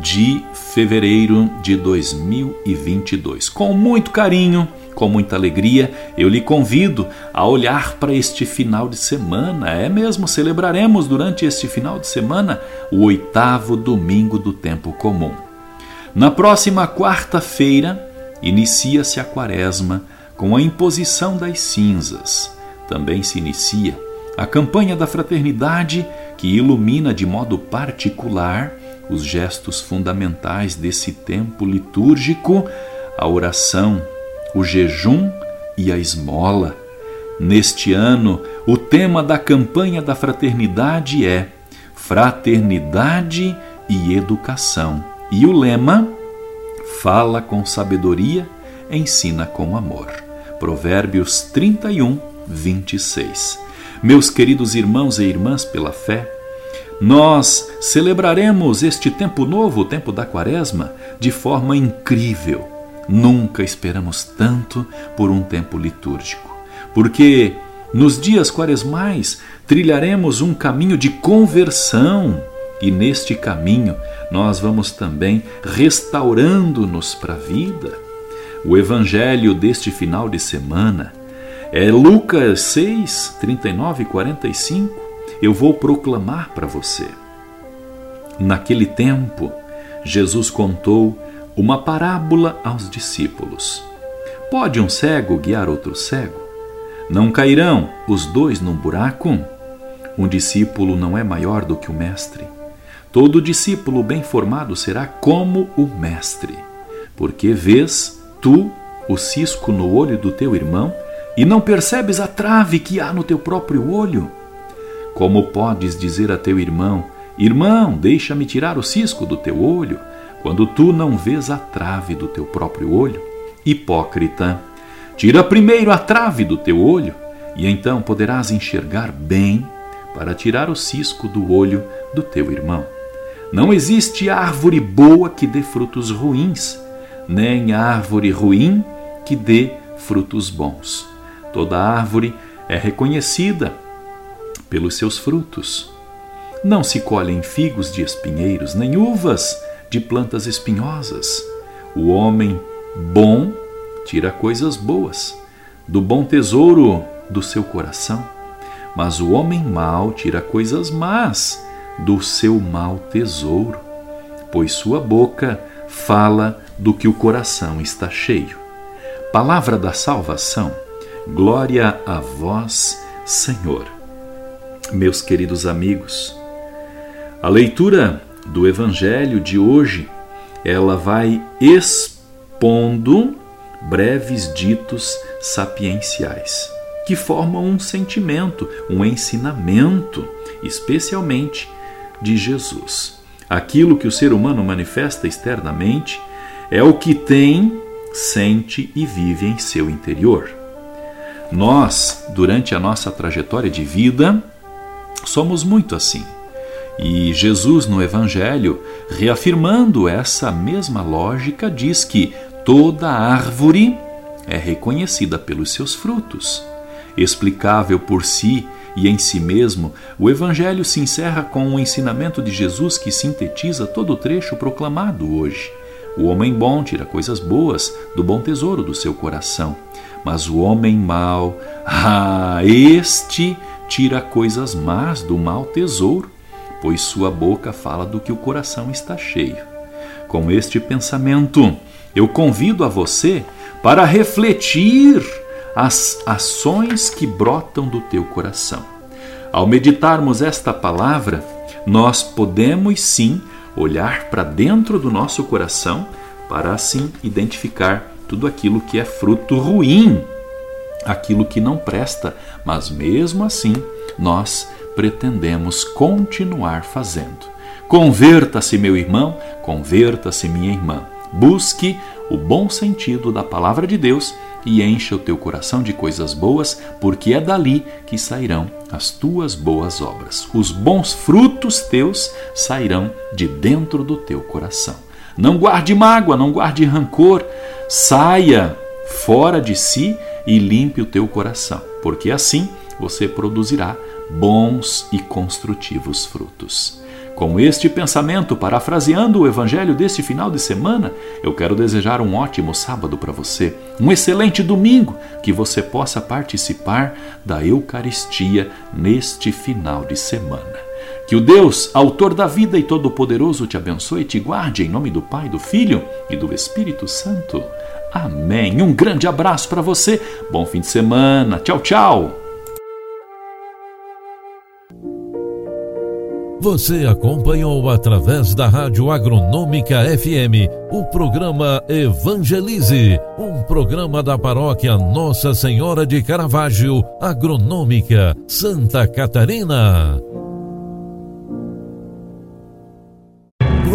de fevereiro de 2022. Com muito carinho, com muita alegria, eu lhe convido a olhar para este final de semana. É mesmo, celebraremos durante este final de semana o oitavo domingo do tempo comum. Na próxima quarta-feira, inicia-se a quaresma com a imposição das cinzas. Também se inicia a campanha da fraternidade que ilumina de modo particular os gestos fundamentais desse tempo litúrgico, a oração, o jejum e a esmola. Neste ano, o tema da campanha da fraternidade é Fraternidade e Educação. E o lema Fala com sabedoria, ensina com amor. Provérbios 31, 26. Meus queridos irmãos e irmãs pela fé, nós celebraremos este tempo novo, o tempo da Quaresma, de forma incrível. Nunca esperamos tanto por um tempo litúrgico, porque nos dias quaresmais trilharemos um caminho de conversão e neste caminho nós vamos também restaurando-nos para a vida. O evangelho deste final de semana é Lucas 6, 39 e 45. Eu vou proclamar para você. Naquele tempo, Jesus contou uma parábola aos discípulos. Pode um cego guiar outro cego? Não cairão os dois num buraco? Um discípulo não é maior do que o mestre Todo discípulo bem formado será como o Mestre, porque vês tu o cisco no olho do teu irmão e não percebes a trave que há no teu próprio olho? Como podes dizer a teu irmão: Irmão, deixa-me tirar o cisco do teu olho, quando tu não vês a trave do teu próprio olho? Hipócrita, tira primeiro a trave do teu olho, e então poderás enxergar bem para tirar o cisco do olho do teu irmão. Não existe árvore boa que dê frutos ruins, nem árvore ruim que dê frutos bons. Toda árvore é reconhecida pelos seus frutos. Não se colhem figos de espinheiros, nem uvas de plantas espinhosas. O homem bom tira coisas boas do bom tesouro do seu coração, mas o homem mau tira coisas más do seu mau tesouro, pois sua boca fala do que o coração está cheio. Palavra da salvação, glória a vós, Senhor. Meus queridos amigos, a leitura do Evangelho de hoje, ela vai expondo breves ditos sapienciais que formam um sentimento, um ensinamento, especialmente de Jesus. Aquilo que o ser humano manifesta externamente é o que tem, sente e vive em seu interior. Nós, durante a nossa trajetória de vida, somos muito assim. E Jesus, no Evangelho, reafirmando essa mesma lógica, diz que toda árvore é reconhecida pelos seus frutos. Explicável por si e em si mesmo, o Evangelho se encerra com um ensinamento de Jesus que sintetiza todo o trecho proclamado hoje. O homem bom tira coisas boas do bom tesouro do seu coração, mas o homem mau, ah, este tira coisas más do mau tesouro, pois sua boca fala do que o coração está cheio. Com este pensamento, eu convido a você para refletir as ações que brotam do teu coração. Ao meditarmos esta palavra, nós podemos sim olhar para dentro do nosso coração para assim identificar tudo aquilo que é fruto ruim, aquilo que não presta, mas mesmo assim nós pretendemos continuar fazendo. Converta-se, meu irmão, converta-se, minha irmã. Busque o bom sentido da palavra de Deus e encha o teu coração de coisas boas, porque é dali que sairão as tuas boas obras. Os bons frutos teus sairão de dentro do teu coração. Não guarde mágoa, não guarde rancor, saia fora de si e limpe o teu coração, porque assim você produzirá bons e construtivos frutos. Com este pensamento, parafraseando o evangelho deste final de semana, eu quero desejar um ótimo sábado para você, um excelente domingo, que você possa participar da Eucaristia neste final de semana. Que o Deus, autor da vida e todo-poderoso, te abençoe e te guarde em nome do Pai, do Filho e do Espírito Santo. Amém. Um grande abraço para você. Bom fim de semana. Tchau, tchau. Você acompanhou através da Rádio Agronômica FM o programa Evangelize, um programa da paróquia Nossa Senhora de Caravaggio, Agronômica, Santa Catarina.